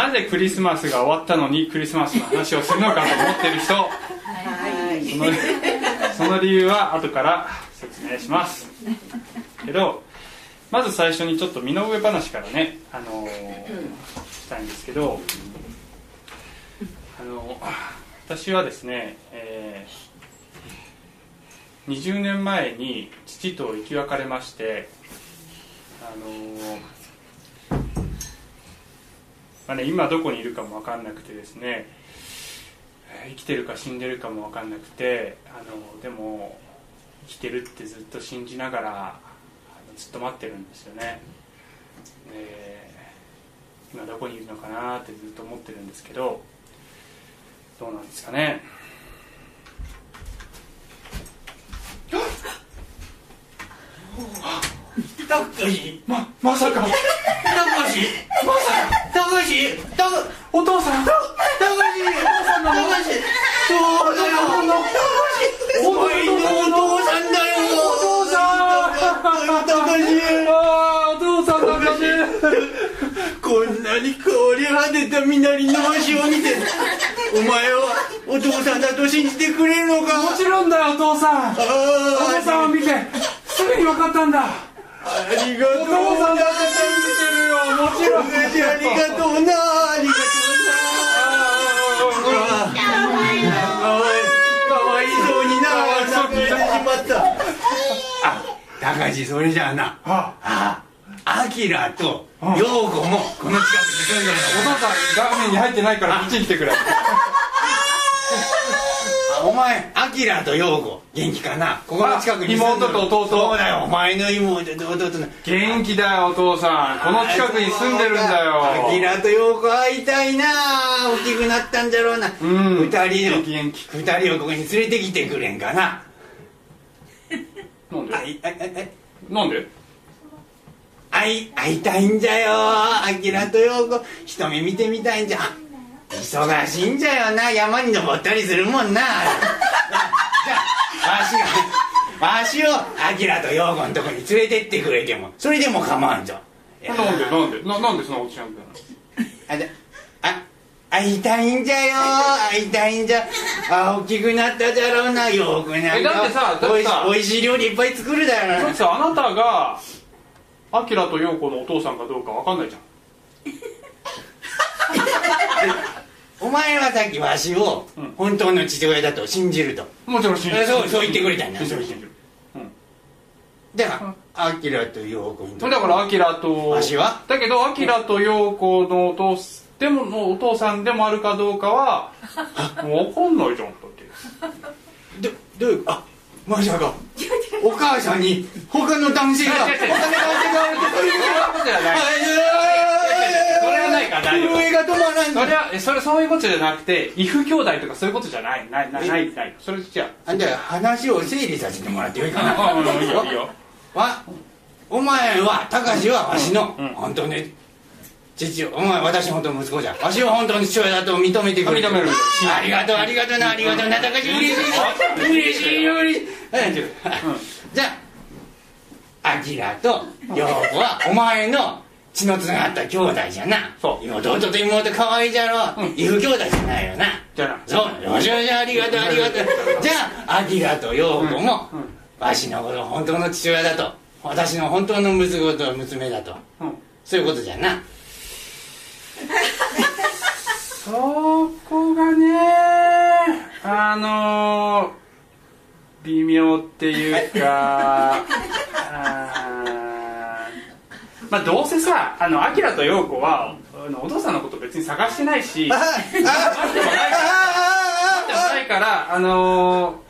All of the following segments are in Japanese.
なぜクリスマスが終わったのにクリスマスの話をするのかと思ってる人。そのその理由は後から説明します。けどまず最初にちょっと身の上話からね、あのーしたいんですけど、あの私はですね、えー20年前に父と生き別れましてあのーまあね、今どこにいるかも分かんなくてですね生きてるか死んでるかも分かんなくてあのでも生きてるってずっと信じながらずっと待ってるんですよね。で今どこにいるのかなってずっと思ってるんですけどどうなんですかね。た かしままさか。たかし。まさかたかし。たかお父さん。たかし。たかしそうだよ。お前のお父さんだよ。お父さん。たかしあーお父さんだったねこんなに変わり果てた身なりのわしを見てお前はお父さんだと信じてくれるのか？もちろんだよお父さん。おあ父さんを見て。すぐに分かったんだ。ありがとうお父さんだって信じてるよもちろんありがとうなありがとうなかわいかわいそうにな泣かれてしまったあ高橋それじゃあなああアキラと陽子もこの近くに住んでるお父さん画面に入ってないからこっちに来てくれお前アキラと陽子元気かな？ここの近くに住んでる。あ妹と弟。そうだよお前の妹。と弟の元気だよお父さん。この近くに住んでるんだよ。アキラと陽子会いたいな。大きくなったんだろうな。うん。二人元気元気。の二人をここに連れてきてくれんかな？なんで？あいあいあ。いなんで？会い会いたいんじゃよアキラと陽子。一目見てみたいんじゃ忙しいんじゃよな。山に登ったりするもんな。じゃあわしがわしをアキラと陽子のとこに連れてってくれてもそれでも構わんぞ。なんでなんでななんでそんなことしなくてあであ会いたいんじゃよ。会いたいんじゃ。あ大きくなったじゃろうな。よくなんえだってさだってさおいしおいしい料理いっぱい作るだだろってさあなたがアキラと陽子のお父さんかどうかわかんないじゃん お前はさっきわしをうん。本当の父親だと信じると。もちろん信じえそうそう言ってくれたんだ。信じる信じる。だからアキラと陽子にとだからアキラとわしは？だけどアキラと陽子のお父すでものお父さんでもあるかどうかは もう分かんないじゃんだって。どどういうあまさかお母さんに他の男性が他の男性がそういうことじゃない。それはないから大丈夫震えが止まらんそれはえそれそういうことじゃなくて異父兄弟とかそういうことじゃない。ないないないない。それじゃあんた話を整理させてもらってよいかな。あうんいいよいいよ。わお前は高志はわしのうん本当に父お前私本当の息子じゃ。わしは本当に父親だと認めてくれて認める。ありがとうありがとうなありがとうな高志嬉しい。嬉しい。嬉しいはい。じゃあアキラと陽子はお前の血のつながった兄弟じゃな。そう。弟と妹可愛いじゃろ。うん。異父兄弟じゃないよな。じゃあな。そう。よしよしありがとうありがとう。じゃあアキラと陽子も、うん。うん。わしのこと本当の父親だと。私の本当の息子と娘だと。うん。そういうことじゃなそこがねあの微妙っていうか まあどうせさあの明と陽子はお父さんのこと別に探してないし待ってもないからあの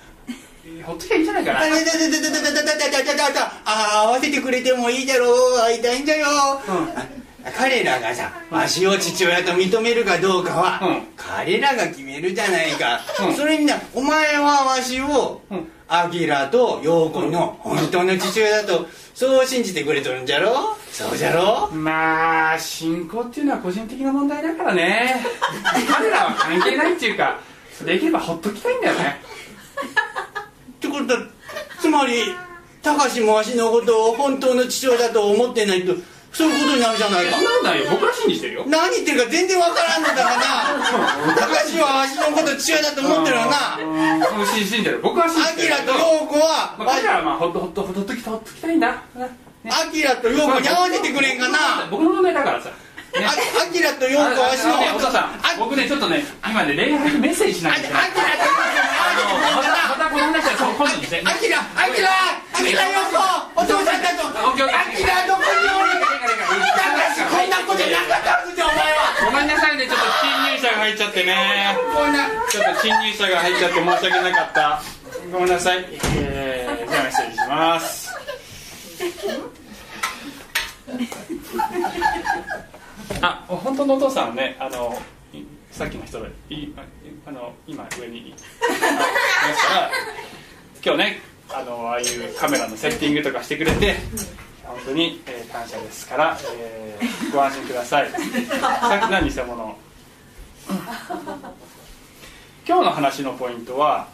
ほっとあ。あいいんじゃないかな。合わせてくれてもいいだろう。会いたいんだよ。うん彼らがさわしを父親と認めるかどうかは、うん。彼らが決めるじゃないか、うん。それになお前はわしを、うん。アキラと陽子の本当の父親だとそう信じてくれとるんじゃろ？そうじゃろ？まあ信仰っていうのは個人的な問題だからね。彼らは関係ないっていうかできればほっときたいんだよね。ってことだつまり高志もわしのことを本当の父親だと思ってないとそういうことになるじゃないか。そんなことないよ。僕は信じてるよ。何言ってるか全然わからんのだからな高橋はわしのこと父親だと思ってるよな。うん。信じてる。僕は信じてる。アキラと陽子はまあ、彼らはまあほっとほっとほっときたほっときたいんだ、ね。アキラと陽子に合わせてくれんかな。僕の問題だからさ、ね、あアキラと陽子はわしのお父さん。あ僕ねちょっとね今ね恋愛にメッセージしないと陽子に合わせてくれんかなまたこの話はそう今度にしてアキラアキラアキラ陽子お父さんだとオッケーオッケーアキラどこにおる高橋こんなことなかったはずじゃお前はごめんなさいねちょっと侵入者が入っちゃってね。ちょっと侵入者が入っちゃって申し訳なかった。ごめんなさい。えー、じゃあメッセージします。あ本当のお父さんはねあのいさっきの人でいああの今上にいましたら今日ねあのああいうカメラのセッティングとかしてくれて本当に、えー感謝ですから、えーご安心ください。さっきの偽物今日の話のポイントは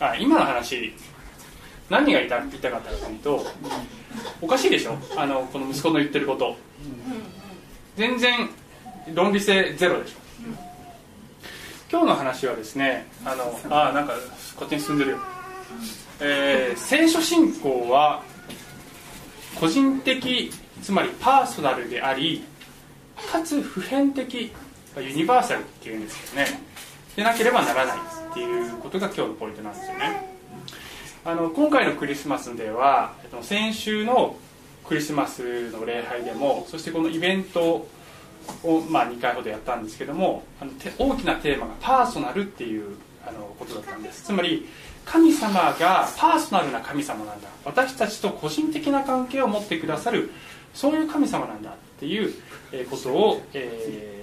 あ今の話何が言いたいたかったかというとおかしいでしょ？あのこの息子の言ってること。全然論理性ゼロでしょ。今日の話はですねあのあなんかこっちに進んでるよ、えー聖書信仰は個人的つまりパーソナルでありかつ普遍的ユニバーサルっていうんですけどね。でなければならないっていうことが今日のポイントなんですよね。あの今回のクリスマスでは先週のクリスマスの礼拝でもそしてこのイベントを、まあ、2回ほどやったんですけどもあの大きなテーマがパーソナルっていうあのことだったんです。つまり神様がパーソナルな神様なんだ。私たちと個人的な関係を持ってくださるそういう神様なんだっていうことを、えー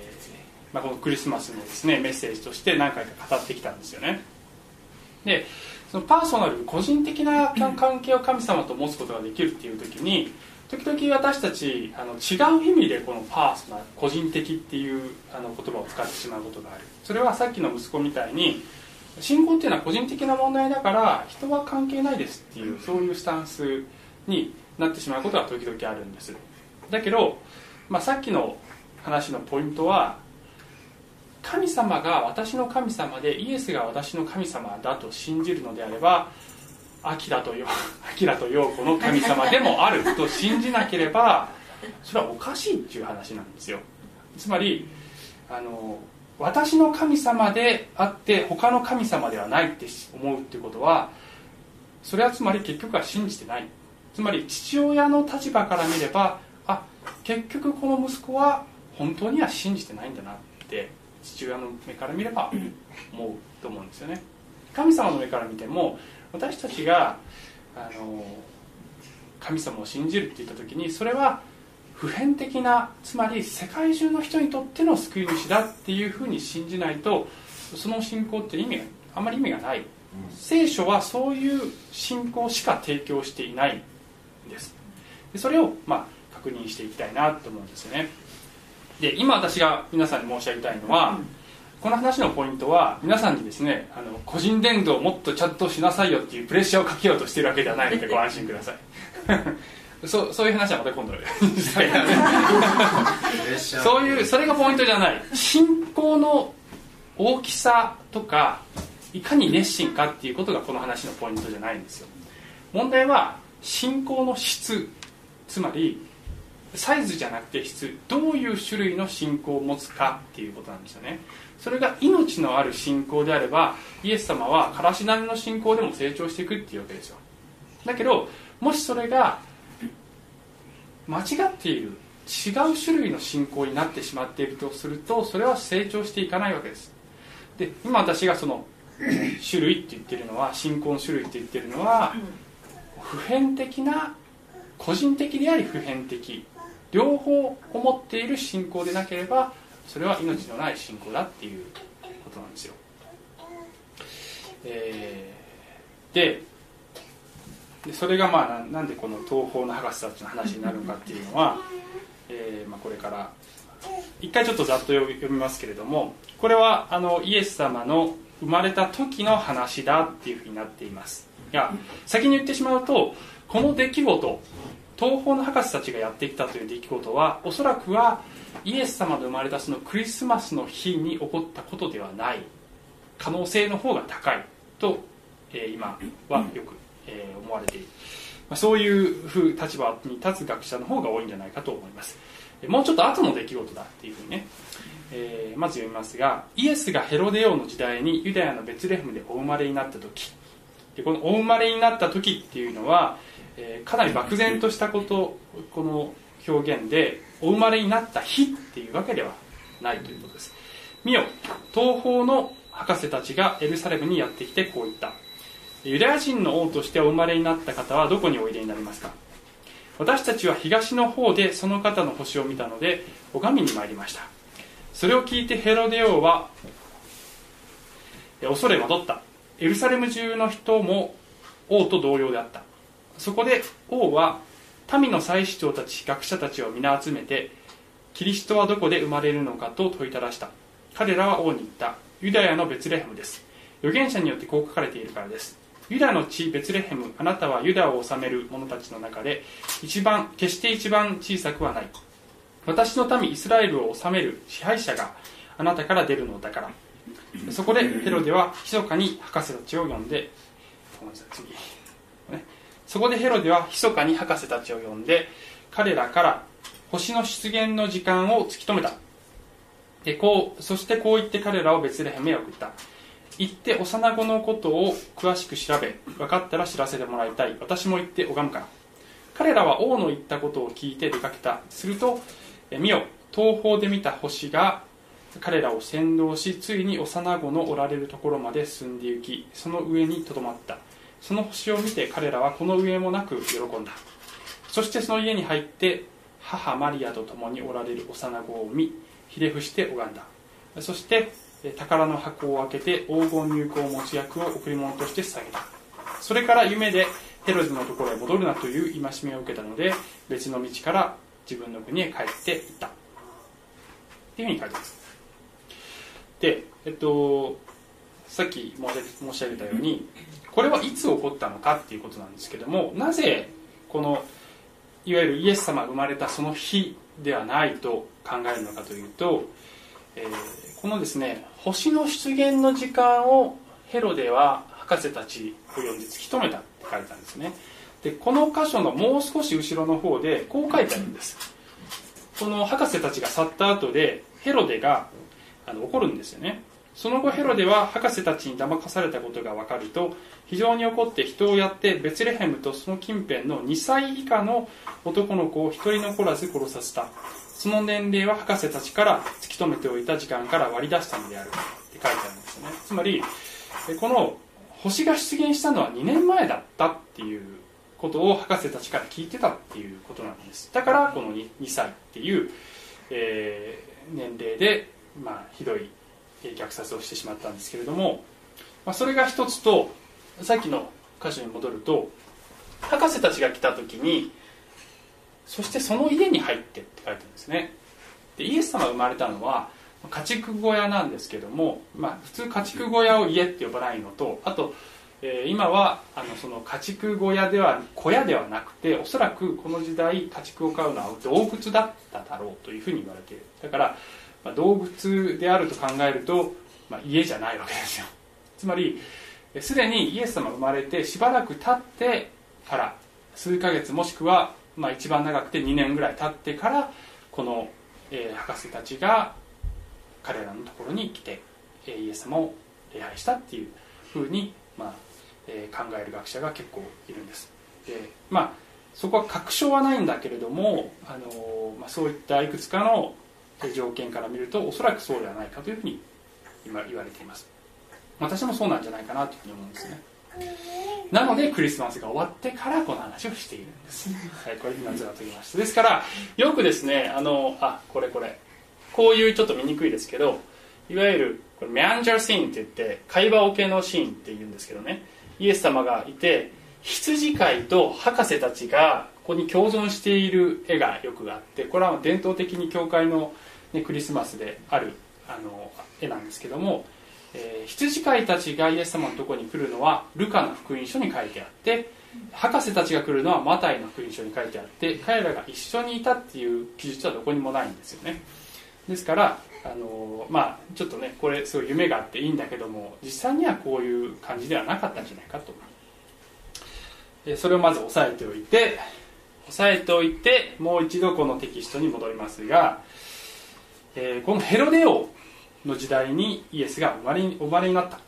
まあ、このクリスマスのですねメッセージとして何回か語ってきたんですよね。でそのパーソナル個人的な関係を神様と持つことができるっていう時に時々私たちあの違う意味でこのパーソナル個人的っていうあの言葉を使ってしまうことがある。それはさっきの息子みたいに信仰っていうのは個人的な問題だから人は関係ないですっていうそういうスタンスになってしまうことが時々あるんです。だけど、まあ、さっきの話のポイントは神様が私の神様でイエスが私の神様だと信じるのであればアキラとヨ アキラとヨコの神様でもあると信じなければそれはおかしいっていう話なんですよ。つまりあの私の神様であって他の神様ではないって思うってことはそれはつまり結局は信じてない。つまり父親の立場から見ればあ結局この息子は本当には信じてないんだなって父親の目から見れば 思うと思うんですよね。神様の目から見ても私たちがあの神様を信じるって言った時にそれは普遍的なつまり世界中の人にとっての救い主だっていうふうに信じないとその信仰って意味があんまり意味がない。聖書はそういう信仰しか提供していないんです。でそれをまあ確認していきたいなと思うんですよねで今私が皆さんに申し上げたいのは、この話のポイントは皆さんにですねあの個人伝道をもっとちゃんとしなさいよっていうプレッシャーをかけようとしているわけではないのでご安心ください。そうそういう話はまた今度。そういうそれがポイントじゃない。信仰の大きさとかいかに熱心かっていうことがこの話のポイントじゃないんですよ。問題は信仰の質。つまりサイズじゃなくて質どういう種類の信仰を持つかっていうことなんですよね。それが命のある信仰であればイエス様はからしなりの信仰でも成長していくっていうわけですよ。だけどもしそれが間違っている違う種類の信仰になってしまっているとするとそれは成長していかないわけです。で今私がその 種類って言ってるのは信仰の種類って言ってるのは普遍的な個人的であり普遍的両方思っている信仰でなければそれは命のない信仰だっていうことなんですよ、えーででそれがまあなんでこの東方の博士たちの話になるのかっていうのは、えーまあ、これから一回ちょっとざっと読みますけれどもこれはあのイエス様の生まれた時の話だっていうふうになっています。いや先に言ってしまうとこの出来事東方の博士たちがやってきたという出来事はおそらくはイエス様の生まれたそのクリスマスの日に起こったことではない。可能性の方が高いと、えー、今はよく、えー、思われている、まあ、そういうふう立場に立つ学者の方が多いんじゃないかと思います。もうちょっと後の出来事だっていうふうにね、えー、まず読みますがイエスがヘロデ王の時代にユダヤのベツレヘムでお生まれになった時。でこのお生まれになった時っていうのは、えー、かなり漠然としたことこの表現でお生まれになった日っていうわけではないということです。見よ東方の博士たちがエルサレムにやってきてこう言った。ユダヤ人の王としてお生まれになった方はどこにおいでになりますか？私たちは東の方でその方の星を見たので拝みに参りました。それを聞いてヘロデ王は恐れ惑った。エルサレム中の人も王と同様であった。そこで王は民の祭司長たち学者たちを皆集めてキリストはどこで生まれるのかと問いただした。彼らは王に言った。ユダヤのベツレヘムです。預言者によってこう書かれているからです。ユダの地ベツレヘムあなたはユダを治める者たちの中で一番決して一番小さくはない。私の民イスラエルを治める支配者があなたから出るのだから。そこでヘロデは密かに博士たちを呼んでごめんなさい次、そこでヘロデは密かに博士たちを呼んで彼らから星の出現の時間を突き止めた。でこうそしてこう言って彼らをベツレヘムへ送った。行って幼子のことを詳しく調べ分かったら知らせてもらいたい。私も行って拝むから。彼らは王の言ったことを聞いて出かけた。すると見よ東方で見た星が彼らを先導しついに幼子のおられるところまで進んで行きその上にとどまった。その星を見て彼らはこの上もなく喜んだ。そしてその家に入って母マリアと共におられる幼子を見ひれ伏して拝んだ。そして宝の箱を開けて黄金入香持ち役を贈り物として捧げた。それから夢でヘロデのところへ戻るなという戒めを受けたので別の道から自分の国へ帰っていった。っていうふうに書いてます。でえっとさっき申し上げたようにこれはいつ起こったのかっていうことなんですけどもなぜこのいわゆるイエス様が生まれたその日ではないと考えるのかというと、えー、このですね星の出現の時間をヘロデは博士たちを呼んで突き止めたって書いたんですね。でこの箇所のもう少し後ろの方でこう書いてあるんです。この博士たちが去った後でヘロデがあの怒るんですよね。その後ヘロデは博士たちに騙されたことが分かると非常に怒って人をやってベツレヘムとその近辺の2歳以下の男の子を一人残らず殺させた。その年齢は博士たちから突き止めておいた時間から割り出したのであるって書いてあるんですね。つまりこの星が出現したのは2年前だったっていうことを博士たちから聞いてたっていうことなんです。だからこの 2, 2歳っていう、えー、年齢で、まあ、ひどい虐殺をしてしまったんですけれども、まあ、それが一つとさっきの箇所に戻ると博士たちが来た時にそしてその家に入ってって書いてるんですね。でイエス様が生まれたのは家畜小屋なんですけども、まあ、普通家畜小屋を家って呼ばないのとあと、えー、今はあのその家畜小屋では小屋ではなくておそらくこの時代家畜を飼うのは動物だっただろうというふうに言われている。だから、まあ、動物であると考えると、まあ、家じゃないわけですよ。つまりすでにイエス様が生まれてしばらく経ってから数ヶ月もしくはまあ、一番長くて2年ぐらい経ってからこの、えー、博士たちが彼らのところに来て、えー、イエス様を礼拝したっていうふうに、まあえー、考える学者が結構いるんです。でまあそこは確証はないんだけれども、あのまあ、そういったいくつかの条件から見るとおそらくそうではないかというふうに今言われています。私もそうなんじゃないかなというふうに思うんですね。なのでクリスマスが終わってからこの話をしているんです、はい、これ今ずらと言いました。ですからよくですねあのあこれこれ。こういうちょっと見にくいですけどいわゆるこれメアンジャーシーンって言って会話桶のシーンって言うんですけどね。イエス様がいて羊飼いと博士たちがここに共存している絵がよくあってこれは伝統的に教会の、ね、クリスマスであるあの絵なんですけどもえー、羊飼いたちがイエス様のとこに来るのはルカの福音書に書いてあって博士たちが来るのはマタイの福音書に書いてあって彼らが一緒にいたっていう記述はどこにもないんですよね。ですからあのまあちょっとねこれすごい夢があっていいんだけども実際にはこういう感じではなかったんじゃないかと。それをまず押さえておいて押さえておいてもう一度このテキストに戻りますが、えー、このヘロデ王の時代にイエスが生まれ生まれになった、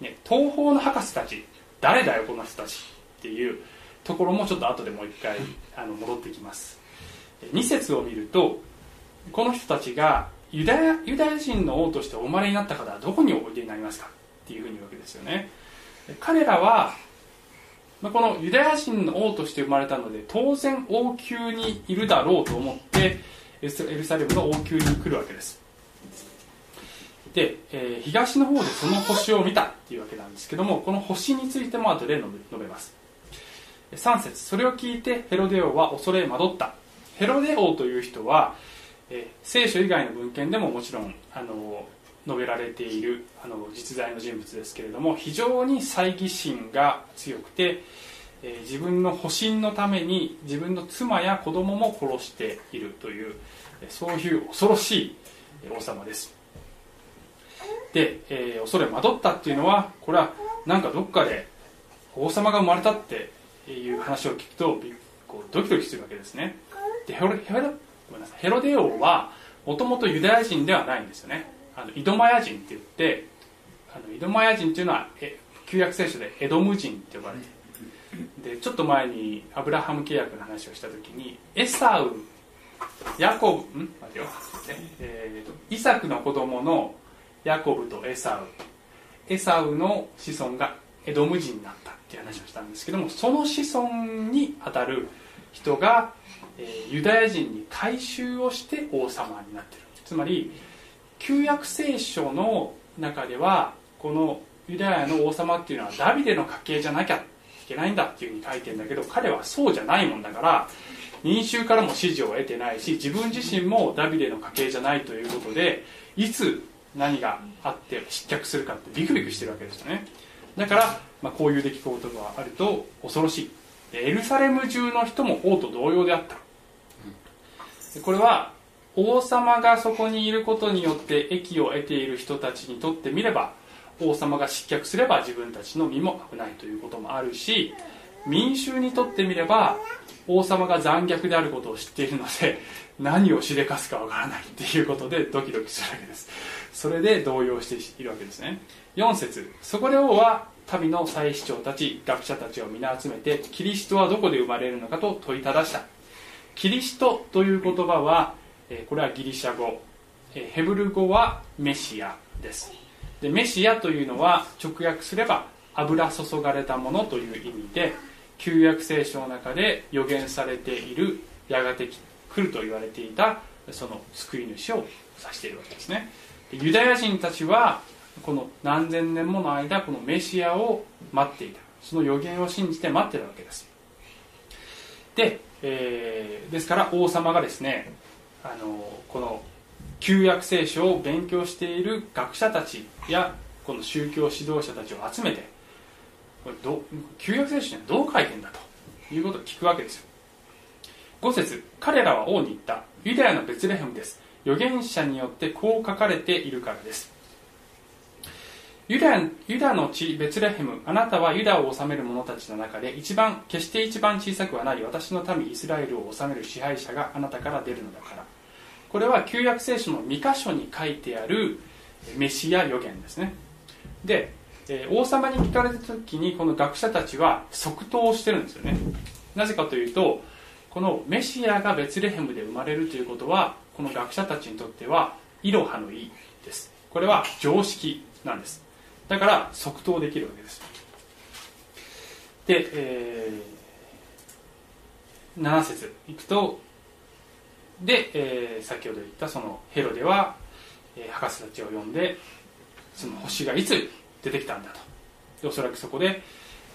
ね、東方の博士たち誰だよこの人たちっていうところもちょっと後でもう一回あの戻ってきます。2節を見るとこの人たちがユダヤユダヤ人の王としてお生まれになった方はどこにおいでになりますかっていうふうに言うわけですよね。彼らはこのユダヤ人の王として生まれたので当然王宮にいるだろうと思ってエルサレムの王宮に来るわけです。で、えー、東の方でその星を見たっていうわけなんですけどもこの星についても後で述べます。3節それを聞いてヘロデ王は恐れ惑った。ヘロデ王という人は、えー、聖書以外の文献でももちろんあの述べられているあの実在の人物ですけれども非常に猜疑心が強くて、えー、自分の保身のために自分の妻や子供も殺しているというそういう恐ろしい王様です。で、えー、恐れ惑ったっていうのはこれはなんかどっかで王様が生まれたっていう話を聞くとこうドキドキするわけですね。でヘロヘロごめんなさい。ヘロデ王はもともとユダヤ人ではないんですよね。あのイドマヤ人って言ってあのイドマヤ人っていうのはえ旧約聖書でエドム人って呼ばれてでちょっと前にアブラハム契約の話をした時にエサウヤコブん？待てよ、えー、イサクの子供のヤコブとエサウ。エサウの子孫がエドム人になったっていう話をしたんですけどもその子孫にあたる人が、えー、ユダヤ人に改宗をして王様になってる。つまり旧約聖書の中ではこのユダヤの王様っていうのはダビデの家系じゃなきゃけないんだっていうふうに書いてんだけど彼はそうじゃないもんだから民衆からも支持を得てないし自分自身もダビデの家系じゃないということでいつ何があって失脚するかってビクビクしてるわけですよね。だから、まあ、こういう出来事があると恐ろしい。エルサレム中の人も王と同様であった。これは王様がそこにいることによって益を得ている人たちにとってみれば王様が失脚すれば自分たちの身も危ないということもあるし民衆にとってみれば王様が残虐であることを知っているので何をしでかすかわからないっていうことでドキドキするわけです。それで動揺しているわけですね。4節。そこで王は民の祭司長たち学者たちを皆集めてキリストはどこで生まれるのかと問いただした。キリストという言葉はこれはギリシャ語。ヘブル語はメシアです。でメシアというのは直訳すれば油注がれたものという意味で旧約聖書の中で予言されているやがて来ると言われていたその救い主を指しているわけですね。ユダヤ人たちはこの何千年もの間このメシアを待っていた。その予言を信じて待っているわけです。で、えー、ですから王様がですねあのこの旧約聖書を勉強している学者たちやこの宗教指導者たちを集めてこれど旧約聖書にはどう書いてんだということを聞くわけですよ。5節彼らは王に言った。ユダヤのベツレヘムです。預言者によってこう書かれているからです。ユダユダの地ベツレヘムあなたはユダを治める者たちの中で一番決して一番小さくはない。私の民イスラエルを治める支配者があなたから出るのだから。これは旧約聖書の2箇所に書いてあるメシア予言ですね。で、え王様に聞かれた時にこの学者たちは即答をしてるんですよね。なぜかというとこのメシアがベツレヘムで生まれるということはこの学者たちにとってはイロハの意です。これは常識なんです。だから即答できるわけです。で、えー、7節。いくとで、えー、先ほど言ったそのヘロデは、えー、博士たちを呼んでその星がいつ出てきたんだと。でおそらくそこで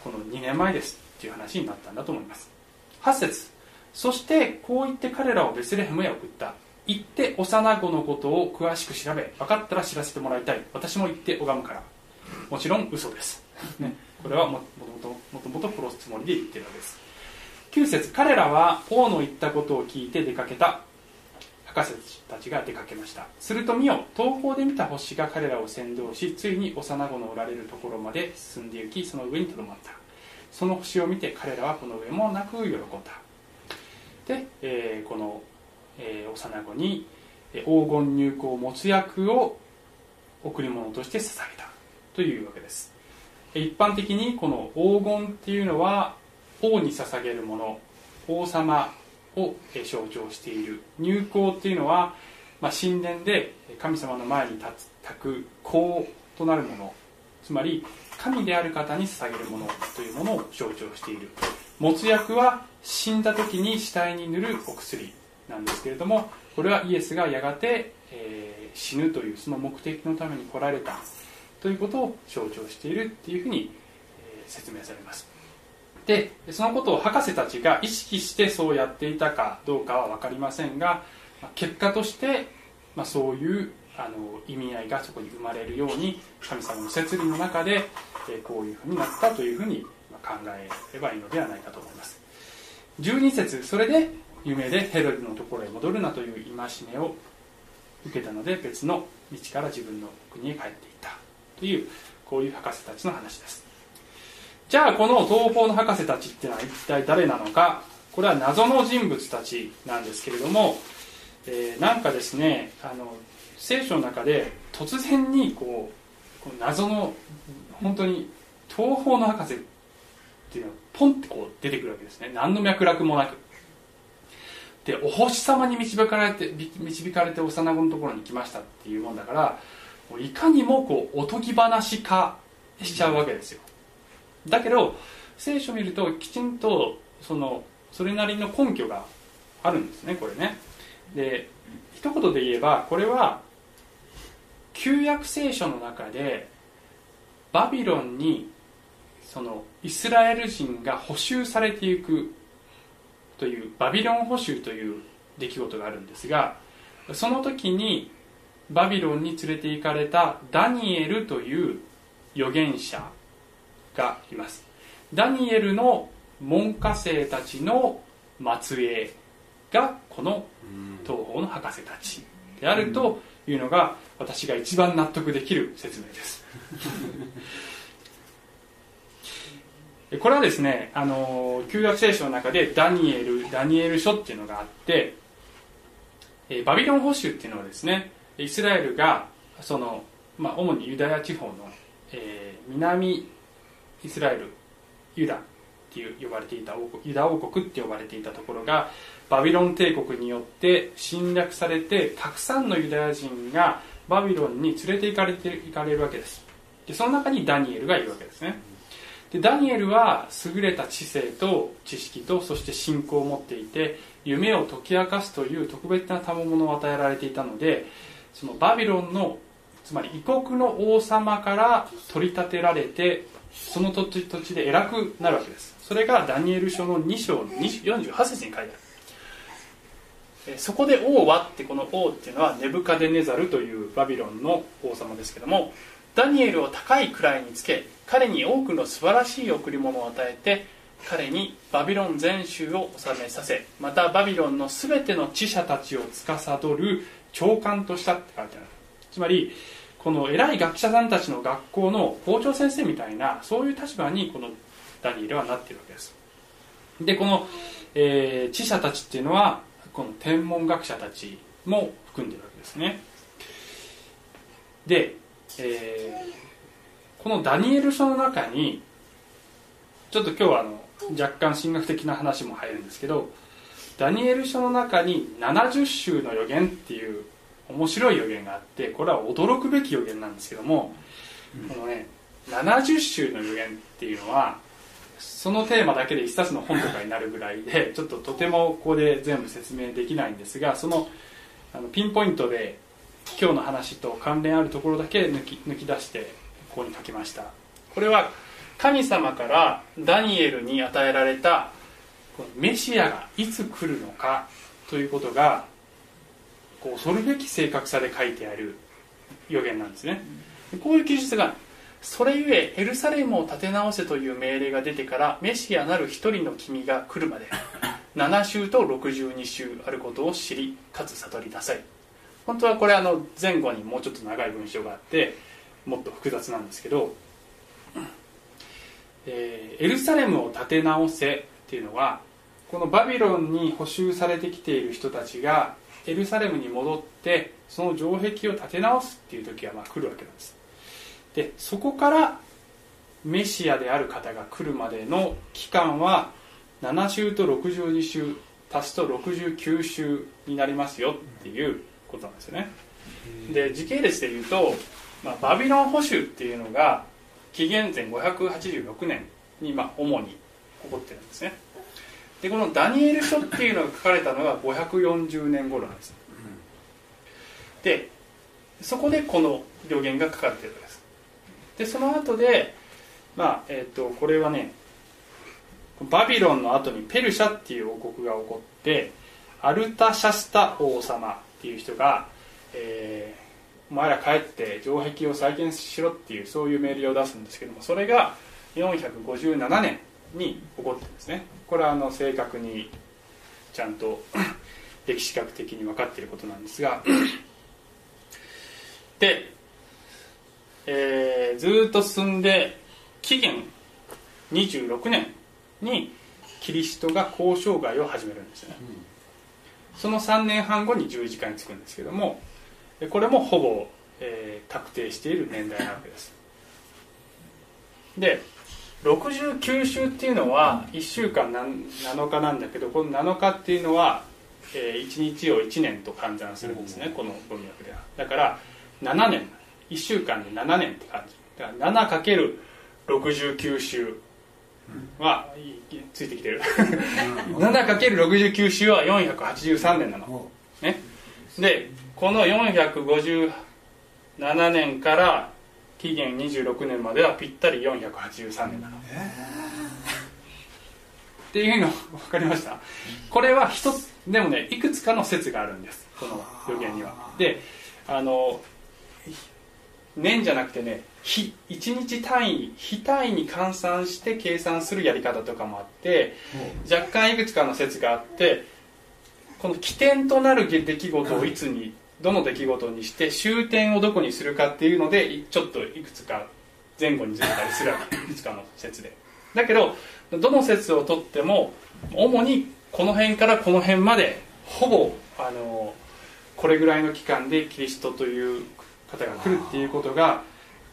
この2年前ですっていう話になったんだと思います。8節。そしてこう言って彼らをベスレヘムへ送った。行って幼子のことを詳しく調べ分かったら知らせてもらいたい。私も行って拝むから。もちろん嘘です、ね、これはもともともと殺すつもりで言ってるわけです。9節。彼らは王の言ったことを聞いて出かけた。博士たちが出かけました。すると見よ東方で見た星が彼らを先導しついに幼子のおられるところまで進んで行きその上にとどまった。その星を見て彼らはこの上もなく喜んだ。で、えー、この、えー、幼子に黄金入香没薬を贈り物として捧げた。というわけです。一般的にこの黄金っていうのは王に捧げるもの王様を象徴している。入香っていうのは、まあ、神殿で神様の前に立つ炊く香となるもの。つまり神である方に捧げるものというものを象徴している。没薬は死んだ時に死体に塗るお薬。なんですけれどもこれはイエスがやがて、えー、死ぬというその目的のために来られたということを象徴しているっていうふうに、え、説明されます。でそのことを博士たちが意識してそうやっていたかどうかは分かりませんが結果として、まあ、そういうあの意味合いがそこに生まれるように神様の摂理の中で、えこういうふうになったというふうに考えればいいのではないかと思います。12節それで夢でヘロデのところへ戻るなという戒めを受けたので別の道から自分の国へ帰っていったというこういう博士たちの話です。じゃあこの東方の博士たちっていうのは一体誰なのか。これは謎の人物たちなんですけれども、えー、なんかですねあの聖書の中で突然にこう謎の本当に東方の博士っていうのがポンってこう出てくるわけですね。何の脈絡もなく。でお星様に導かれて導かれて幼子のところに来ましたっていうもんだからいかにもこうおとぎ話化しちゃうわけですよ。だけど聖書を見るときちんとそのそれなりの根拠があるんですねこれね。で一言で言えばこれは旧約聖書の中でバビロンにそのイスラエル人が捕囚されていくというバビロン捕囚という出来事があるんですがその時にバビロンに連れて行かれたダニエルという預言者がいます。ダニエルの門下生たちの末裔がこの東方の博士たちであるというのが私が一番納得できる説明です。これはですねあの旧約聖書の中でダニエルダニエル書っていうのがあってバビロン保守っていうのはですねイスラエルがその、まあ、主にユダヤ地方の、えー、南イスラエルユダっていう呼ばれていたユダ王国って呼ばれていたところがバビロン帝国によって侵略されてたくさんのユダヤ人がバビロンに連れて行かれて行かれるわけです。でその中にダニエルがいるわけですね。でダニエルは優れた知性と知識とそして信仰を持っていて夢を解き明かすという特別な賜物を与えられていたのでそのバビロンのつまり異国の王様から取り立てられてその土地土地で偉くなるわけです。それがダニエル書の2章の48節に書いてある。そこで王はってこの王っていうのはネブカデネザルというバビロンの王様ですけどもダニエルを高い位につけ彼に多くの素晴らしい贈り物を与えて彼にバビロン全州を治めさせまたバビロンの全ての知者たちを司る長官としたって書いてある。つまりこの偉い学者さんたちの学校の校長先生みたいなそういう立場にこのダニエルはなっているわけです。でこの、えー、知者たちっていうのはこの天文学者たちも含んでるわけですね。で、えー、このダニエル書の中にちょっと今日はあの若干神学的な話も入るんですけどダニエル書の中に70週の予言っていう面白い予言があってこれは驚くべき予言なんですけども、このね70週の予言っていうのはそのテーマだけで一冊の本とかになるぐらいで ちょっととてもここで全部説明できないんですがそのあのピンポイントで今日の話と関連あるところだけ抜き抜き出してここに書きました。これは神様からダニエルに与えられたメシアがいつ来るのかということがこう恐るべき正確さで書いてある予言なんですね。こういう記述がそれゆえエルサレムを立て直せという命令が出てからメシアなる一人の君が来るまで 7週と62週あることを知りかつ悟りなさい。本当はこれあの前後にもうちょっと長い文章があってもっと複雑なんですけど、えーエルサレムを立て直せっていうのはこのバビロンに補修されてきている人たちがエルサレムに戻ってその城壁を立て直すっていう時はまあ来るわけなんです。でそこからメシアである方が来るまでの期間は7週と62週足すと69週になりますよっていうことなんですよね。で時系列でいうと、まあ、バビロン保守っていうのが紀元前586年にまあ主に起こってるんですねでこのダニエル書っていうのが書かれたのが540年頃なんです。でそこでこの予言が書かれてるわけです。でその後でまあえっ、とこれはねバビロンの後にペルシャっていう王国が起こってアルタシャスタ王様っていう人が、えーお前ら帰って城壁を再建しろっていうそういう命令を出すんですけどもそれが457年に起こってるんですねこれはあの正確にちゃんと 歴史学的に分かっていることなんですが で、えーずーっと進んで紀元26年にキリストが交渉外を始めるんですね、その3年半後に十字架につくんですけどもでこれもほぼ、えー確定している年代なわけです。で69週っていうのは1週間なん7日なんだけどこの7日っていうのは、え1日を1年と換算するんですね、この文脈では。だから7年1週間で7年って感じ。だから 7×69 週は、いいついてきてる。7×69 週は483年なの。ね、でこの457年から紀元26年まではぴったり483年な。の、っていうの分かりました？これは一つでもねいくつかの説があるんです。この予言には。であの年じゃなくてね日1日単位日単位に換算して計算するやり方とかもあって若干いくつかの説があってこの起点となる出来事をいつにどの出来事にして終点をどこにするかっていうのでちょっといくつか前後にずれたりするわけ。いくつかの説で。だけどどの説をとっても主にこの辺からこの辺までほぼあのこれぐらいの期間でキリストという方が来るっていうことが、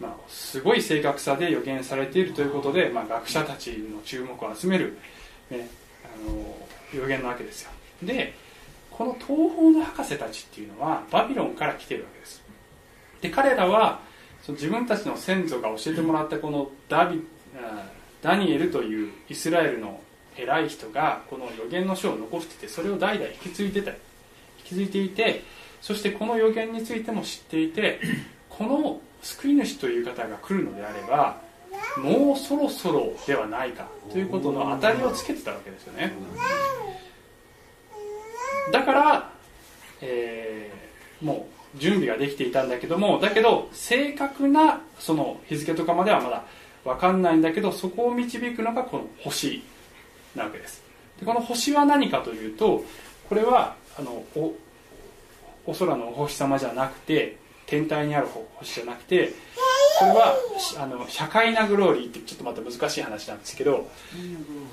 まあ、すごい正確さで予言されているということで、まあ、学者たちの注目を集める、ね、あの予言なわけですよ。でこの東方の博士たちっていうのはバビロンから来てるわけです。で彼らはその自分たちの先祖が教えてもらったこのダビダニエルというイスラエルの偉い人がこの予言の書を残しててそれを代々引き継いでた引き継いでいてそしてこの予言についても知っていてこの救い主という方が来るのであればもうそろそろではないかということの当たりをつけてたわけですよね。だから、えーもう準備ができていたんだけどもだけど正確なその日付とかまではまだ分かんないんだけどそこを導くのがこの星なわけです。でこの星は何かというとこれはあのおお空のお星様じゃなくて天体にある星じゃなくてこれはあの社会なグローリーってちょっとまた難しい話なんですけど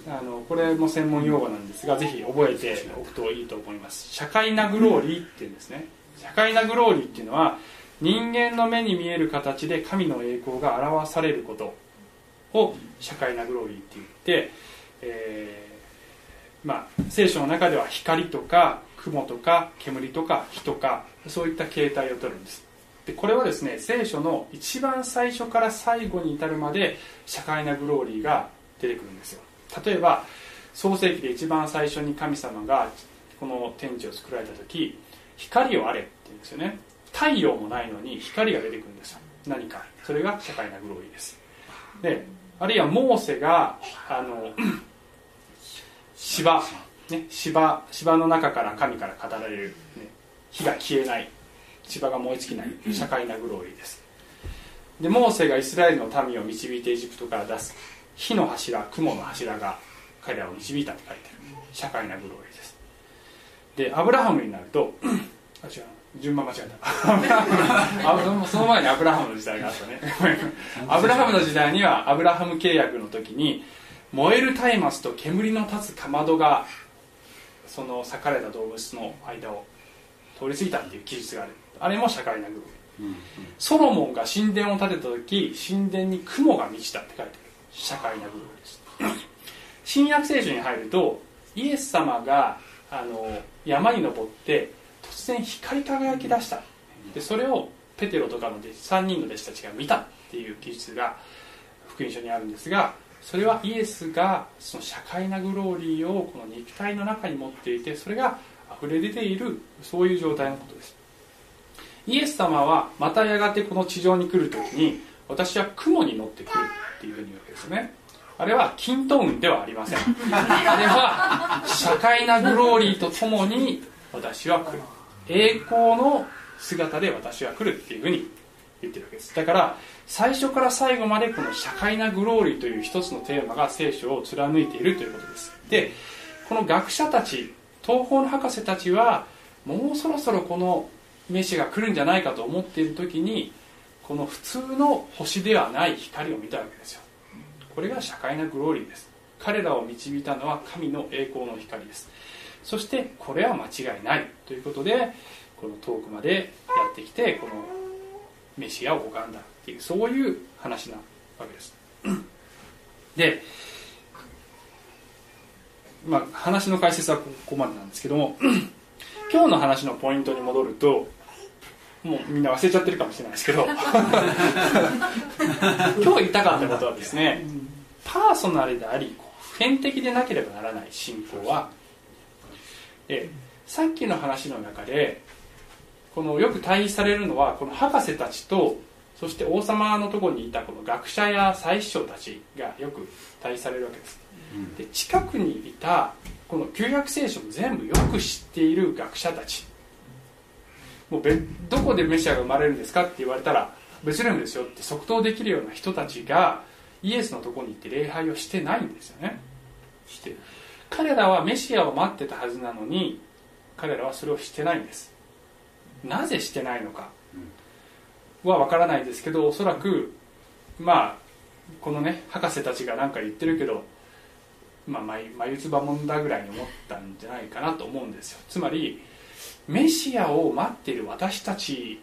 あのこれも専門用語なんですがぜひ覚えておくといいと思います。社会なグローリーっていうんですね。社会なグローリーっていうのは人間の目に見える形で神の栄光が表されることを社会なグローリーって言って、えーまあ、聖書の中では光とか雲とか煙とか火とかそういった形態をとるんです。でこれはですね聖書の一番最初から最後に至るまで社会なグローリーが出てくるんですよ。例えば創世記で一番最初に神様がこの天地を作られた時光をあれって言うんですよね。太陽もないのに光が出てくるんですよ。何か。それが社会なグローリーです。であるいはモーセがあの 芝ね芝芝の中から神から語られる、ね、火が消えない。芝が燃え尽きない社会なグローリーです。でモーセがイスラエルの民を導いてエジプトから出す火の柱雲の柱が彼らを導いたって書いてる。社会なグローリーです。でアブラハムになると あ違う。順番間違えた。あその前にアブラハムの時代があったね。アブラハムの時代にはアブラハム契約の時に燃える松明と煙の立つかまどがその裂かれた動物の間を通り過ぎたっていう記述があるあれも社会なグローリー、ソロモンが神殿を建てた時神殿に雲が満ちたって書いてある。社会なグローリーです。新約聖書に入るとイエス様があの山に登って突然光り輝き出した。でそれをペテロとかの3人の弟子たちが見たっていう記述が福音書にあるんですがそれはイエスがその社会なグローリーをこの肉体の中に持っていてそれが溢れ出ているそういう状態のことですイエス様はまたやがてこの地上に来る時に私は雲に乗ってくるっていうふうに言うわけですね。あれは均等運ではありません。あれは社会なグローリーとともに私は来る。栄光の姿で私は来るっていうふうに言ってるわけです。だから最初から最後までこの社会なグローリーという一つのテーマが聖書を貫いているということです。でこの学者たち東方の博士たちはもうそろそろこのメシが来るんじゃないかと思っている時にこの普通の星ではない光を見たわけですよ。これが社会なグローリーです。彼らを導いたのは神の栄光の光です。そしてこれは間違いないということでこの遠くまでやってきてこのメシアを拝んだっていうそういう話なわけです。でまあ話の解説はここまでなんですけども今日の話のポイントに戻るともうみんな忘れちゃってるかもしれないですけど。今日言いたかったことはですねパーソナルであり普遍的でなければならない信仰はえさっきの話の中でこのよく対比されるのはこの博士たちとそして王様のところにいたこの学者や祭司長たちがよく対比されるわけです、で近くにいたこの旧約聖書を全部よく知っている学者たちもうどこでメシアが生まれるんですかって言われたらベツレムですよって即答できるような人たちがイエスのとこに行って礼拝をしてないんですよね。して。彼らはメシアを待ってたはずなのに彼らはそれをしてないんです。なぜしてないのかは分からないですけどおそらくまあこのね博士たちが何か言ってるけどまあ眉唾もんだぐらいに思ったんじゃないかなと思うんですよ。つまりメシアを待っている私たち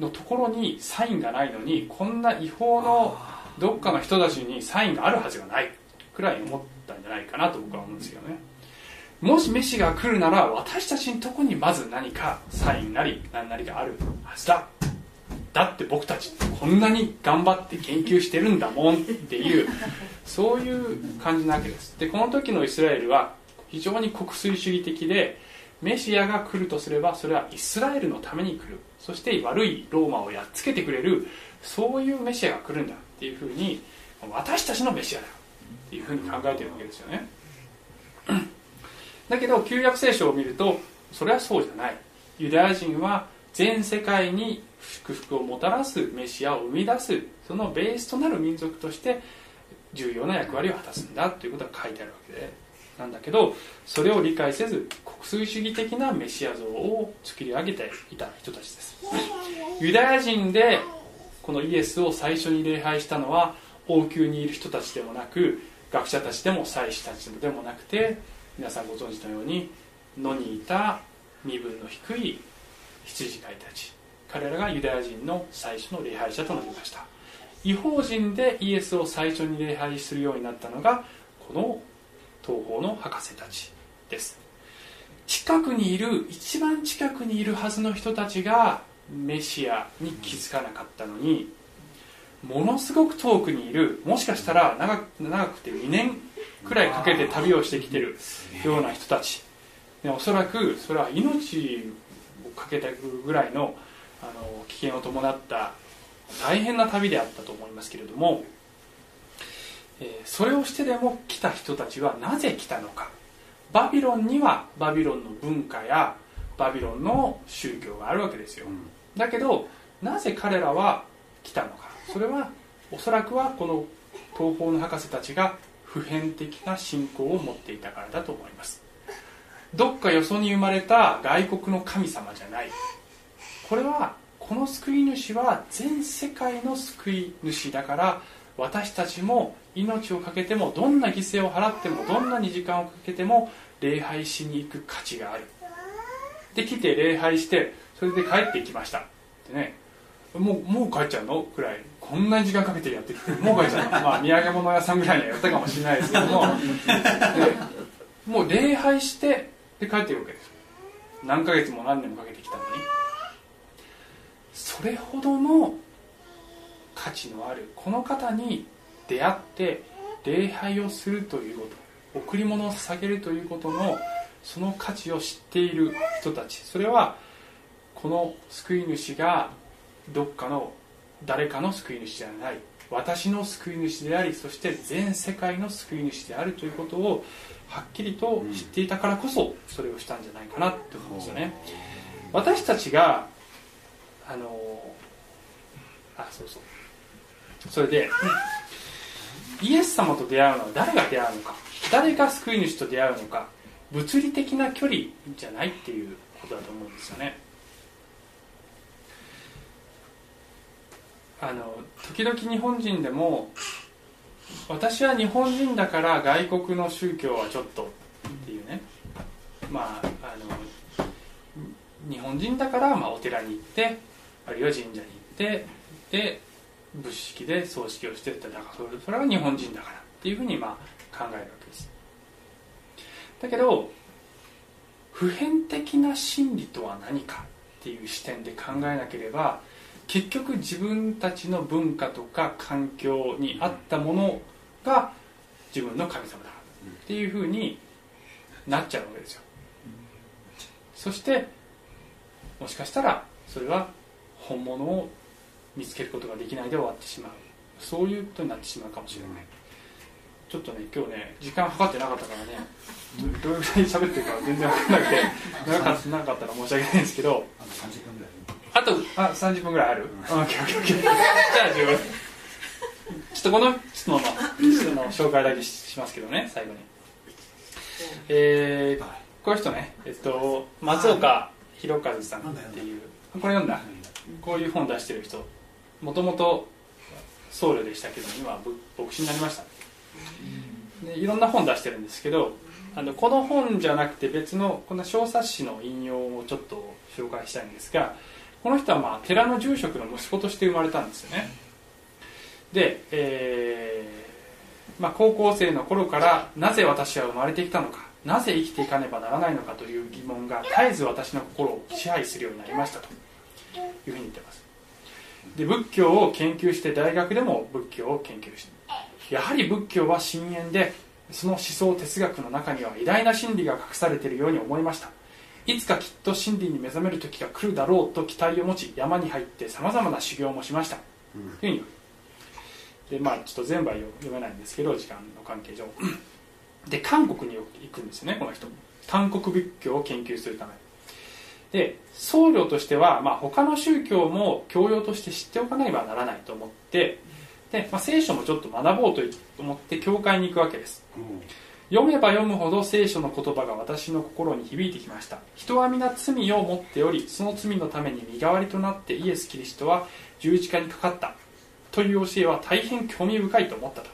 のところにサインがないのにこんな違法のどっかの人たちにサインがあるはずがないくらい思ったんじゃないかなと僕は思うんですよね。もしメシが来るなら私たちのとこにまず何かサインなり何なりがあるはずだ。だって僕たちこんなに頑張って研究してるんだもんっていうそういう感じなわけです。でこの時のイスラエルは非常に国粋主義的でメシアが来るとすればそれはイスラエルのために来る。そして悪いローマをやっつけてくれる。そういうメシアが来るんだっていうふうに私たちのメシアだっていうふうに考えてるわけですよね。だけど旧約聖書を見るとそれはそうじゃない。ユダヤ人は全世界に祝福をもたらすメシアを生み出す。そのベースとなる民族として重要な役割を果たすんだということが書いてあるわけで。なんだけどそれを理解せず国粋主義的なメシア像を作り上げていた人たちです。ユダヤ人でこのイエスを最初に礼拝したのは王宮にいる人たちでもなく学者たちでも祭司たちでもなくて皆さんご存知のように野にいた身分の低い羊飼いたち。彼らがユダヤ人の最初の礼拝者となりました。違法人でイエスを最初に礼拝するようになったのがこの東方の博士たちです。近くにいる一番近くにいるはずの人たちがメシアに気づかなかったのにものすごく遠くにいるもしかしたら長く長くて2年くらいかけて旅をしてきてるような人たち。でおそらくそれは命をかけたぐらいのあの危険を伴った大変な旅であったと思いますけれどもそれをしてでも来た人たちはなぜ来たのか。バビロンにはバビロンの文化やバビロンの宗教があるわけですよ、だけどなぜ彼らは来たのか。それはおそらくはこの東方の博士たちが普遍的な信仰を持っていたからだと思います。どっかよそに生まれた外国の神様じゃない。これはこの救い主は全世界の救い主だから私たちも命を懸けてもどんな犠牲を払ってもどんなに時間をかけても礼拝しに行く価値がある。で来て礼拝してそれで帰ってきました。ってね。もうもう帰っちゃうの？くらい。こんなに時間かけてやってきてもう帰っちゃうの。まあ土産物屋さんぐらいにはやったかもしれないですけども。もう礼拝してで帰っていくわけです。何ヶ月も何年もかけてきたのに。それほどの価値のあるこの方に出会って礼拝をするということ贈り物を捧げるということのその価値を知っている人たち。それはこの救い主がどっかの誰かの救い主ではない。私の救い主でありそして全世界の救い主であるということをはっきりと知っていたからこそそれをしたんじゃないかなって思うんですよね。私たちがあのあそうそうそれでイエス様と出会うのは誰が出会うのか誰が救い主と出会うのか物理的な距離じゃないっていうことだと思うんですよね。あの時々日本人でも私は日本人だから外国の宗教はちょっとっていうね。まああの日本人だからまあお寺に行ってあるいは神社に行ってで仏式で葬式をしてった。だからそれは日本人だからっていうふうにまあ考えるわけです。だけど普遍的な真理とは何かっていう視点で考えなければ結局自分たちの文化とか環境に合ったものが自分の神様だっていうふうになっちゃうわけですよ。そしてもしかしたらそれは本物を見つけることができないで終わってしまう。そういうことになってしまうかもしれない。ちょっとね今日ね時間計ってなかったからねどれぐらい喋ってるか全然分かんなくて長かった長かったら申し訳ないんですけど。あとあ30分ぐらいある、うん、じゃあ十分。ちょっとこの人の人の紹介だけしますけどね最後に。えー、こういう人ねえっと松岡弘和さんっていう。これ読んだ？こういう本出してる人もともと僧侶でしたけど今牧師になりましたでいろんな本出してるんですけどあのこの本じゃなくて別のこの小冊子の引用をちょっと紹介したいんですがこの人はまあ寺の住職の息子として生まれたんですよね。で、えーまあ、高校生の頃からなぜ私は生まれてきたのかなぜ生きていかねばならないのかという疑問が絶えず私の心を支配するようになりましたというふうに言ってますで仏教を研究して大学でも仏教を研究してやはり仏教は深淵でその思想哲学の中には偉大な真理が隠されているように思いました。いつかきっと真理に目覚める時が来るだろうと期待を持ち山に入ってさまざまな修行もしました、うん、というふう。にでまあちょっと全部は読めないんですけど時間の関係上。で韓国に行くんですよねこの人韓国仏教を研究するためで僧侶としては、まあ、他の宗教も教養として知っておかねばならないと思ってで、まあ、聖書もちょっと学ぼうと思って教会に行くわけです、うん、読めば読むほど聖書の言葉が私の心に響いてきました。人は皆罪を持っておりその罪のために身代わりとなってイエス・キリストは十字架にかかった。という教えは大変興味深いと思ったと。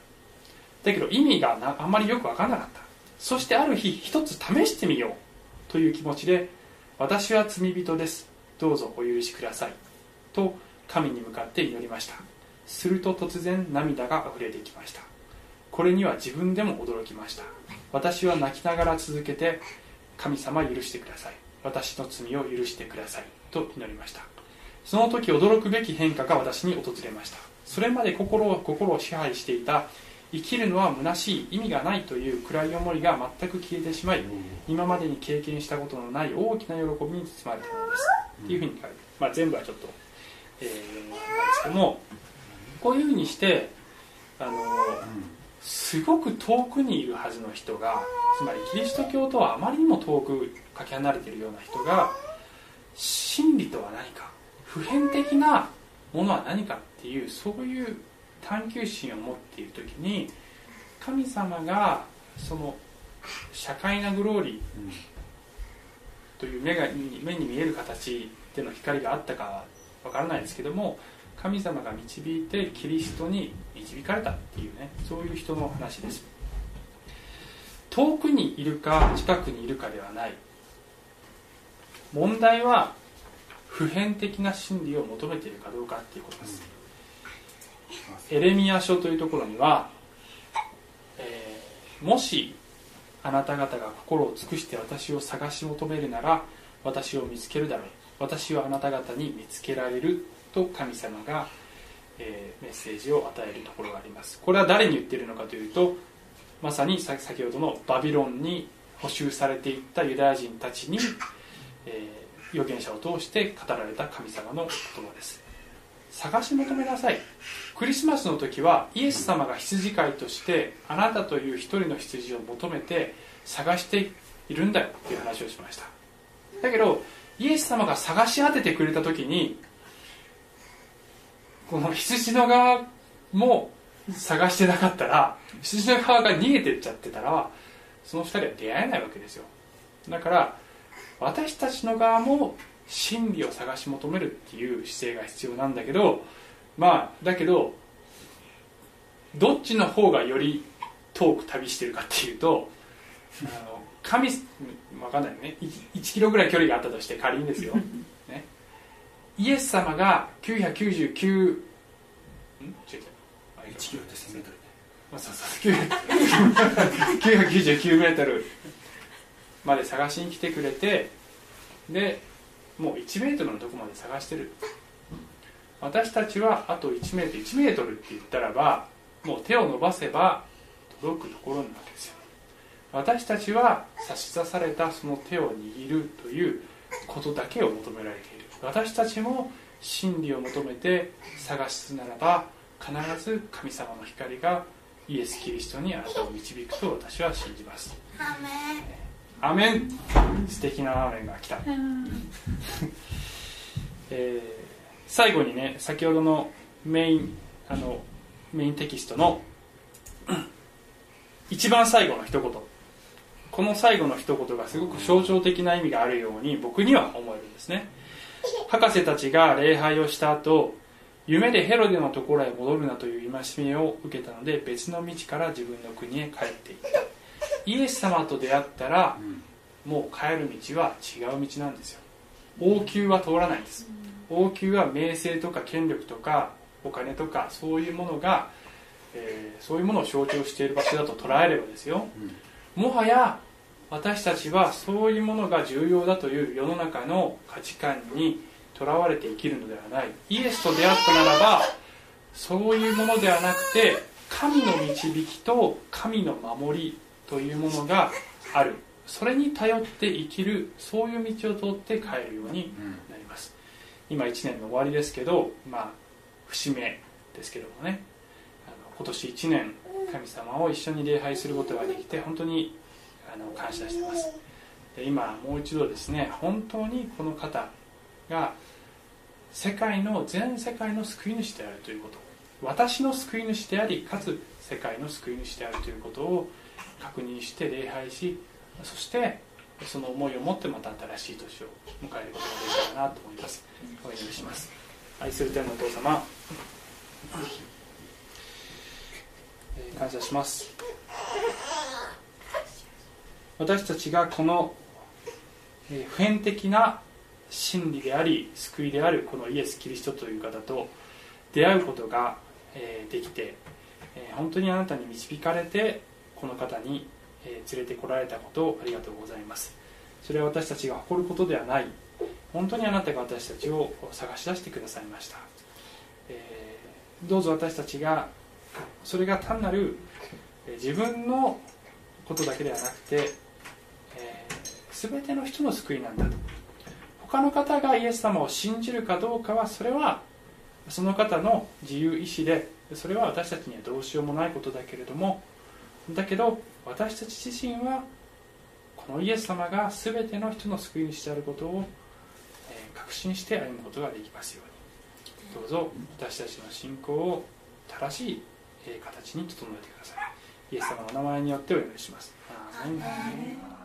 だけど意味があんまりよく分からなかった。そしてある日一つ試してみよう。という気持ちで私は罪人です。どうぞお許しください。と神に向かって祈りました。すると突然涙が溢れてきました。これには自分でも驚きました。私は泣きながら続けて神様許してください。私の罪を許してください。と祈りました。その時驚くべき変化が私に訪れました。それまで心を心を支配していた生きるのは虚しい意味がないという暗い思いが全く消えてしまい今までに経験したことのない大きな喜びに包まれたものです。っていうふうに書いて、まあ、全部はちょっと、えー、なんですけどもこういうふうにしてあのすごく遠くにいるはずの人がつまりキリスト教とはあまりにも遠くかけ離れているような人が真理とは何か普遍的なものは何かっていうそういう探求心を持っている時に神様がその社会なグローリーという目が目に見える形での光があったかはわからないですけども神様が導いてキリストに導かれたっていうねそういう人の話です。遠くにいるか近くにいるかではない。問題は普遍的な真理を求めているかどうかっていうことです、エレミア書というところには、えー、もしあなた方が心を尽くして私を探し求めるなら私を見つけるだろう。私はあなた方に見つけられると神様が、えー、メッセージを与えるところがあります。これは誰に言っているのかというとまさに先ほどのバビロンに捕囚されていったユダヤ人たちに、えー、預言者を通して語られた神様の言葉です。探し求めなさい。クリスマスの時はイエス様が羊飼いとしてあなたという一人の羊を求めて探しているんだよっていう話をしました。だけどイエス様が探し当ててくれた時にこの羊の側も探してなかったら羊の側が逃げてっちゃってたらその2人は出会えないわけですよ。だから私たちの側も真理を探し求めるっていう姿勢が必要なんだけどまあだけどどっちの方がより遠く旅してるかっていうとあの神分かんないね。1, 1キロぐらい距離があったとして仮にですよ、ね、イエス様が999ん？違う違う。1キロって1000メートルまあ、そうそう。999メートルまで探しに来てくれてでもう1メートルのとこまで探してる。私たちはあと1メートル1メートルって言ったらばもう手を伸ばせば届くところなわけですよ。私たちは差し出されたその手を握るということだけを求められている。私たちも真理を求めて探すならば必ず神様の光がイエス・キリストにあなたを導くと私は信じます。アメン。素敵なアーメンが来た、えー、最後にね先ほどのメインあのメインテキストの 一番最後の一言。この最後の一言がすごく象徴的な意味があるように僕には思えるんですね。博士たちが礼拝をした後夢でヘロデのところへ戻るなという戒めを受けたので別の道から自分の国へ帰っていったイエス様と出会ったら、もう帰る道は違う道なんですよ。王宮は通らないんです。王宮は名声とか権力とかお金とかそういうものが、えー、そういうものを象徴している場所だと捉えればですよ、もはや私たちはそういうものが重要だという世の中の価値観にとらわれて生きるのではない。イエスと出会ったならばそういうものではなくて神の導きと神の守りというものがある。それに頼って生きるそういう道を通って帰るようになります、うん、今1年の終わりですけどまあ節目ですけどもね。あの今年1年神様を一緒に礼拝することができて本当にあの感謝してます。で今もう一度ですね本当にこの方が世界の全世界の救い主であるということ。私の救い主でありかつ世界の救い主であるということを確認して礼拝しそしてその思いを持ってまた新しい年を迎えることができたらなと思います。お祈りします。愛する天のお父様感謝します。私たちがこの普遍的な真理であり救いであるこのイエス・キリストという方と出会うことができて本当にあなたに導かれてこの方にえ連れてこられたことをありがとうございます。それは私たちが誇ることではない。本当にあなたが私たちを探し出してくださいました、えー、どうぞ私たちがそれが単なる自分のことだけではなくて、えー、全ての人の救いなんだと。他の方がイエス様を信じるかどうかはそれはその方の自由意志でそれは私たちにはどうしようもないことだけれどもだけど私たち自身はこのイエス様が全ての人の救い主であることを確信して歩むことができますように。どうぞ私たちの信仰を正しい形に整えてください。イエス様の名前によってお祈りします。アーメン。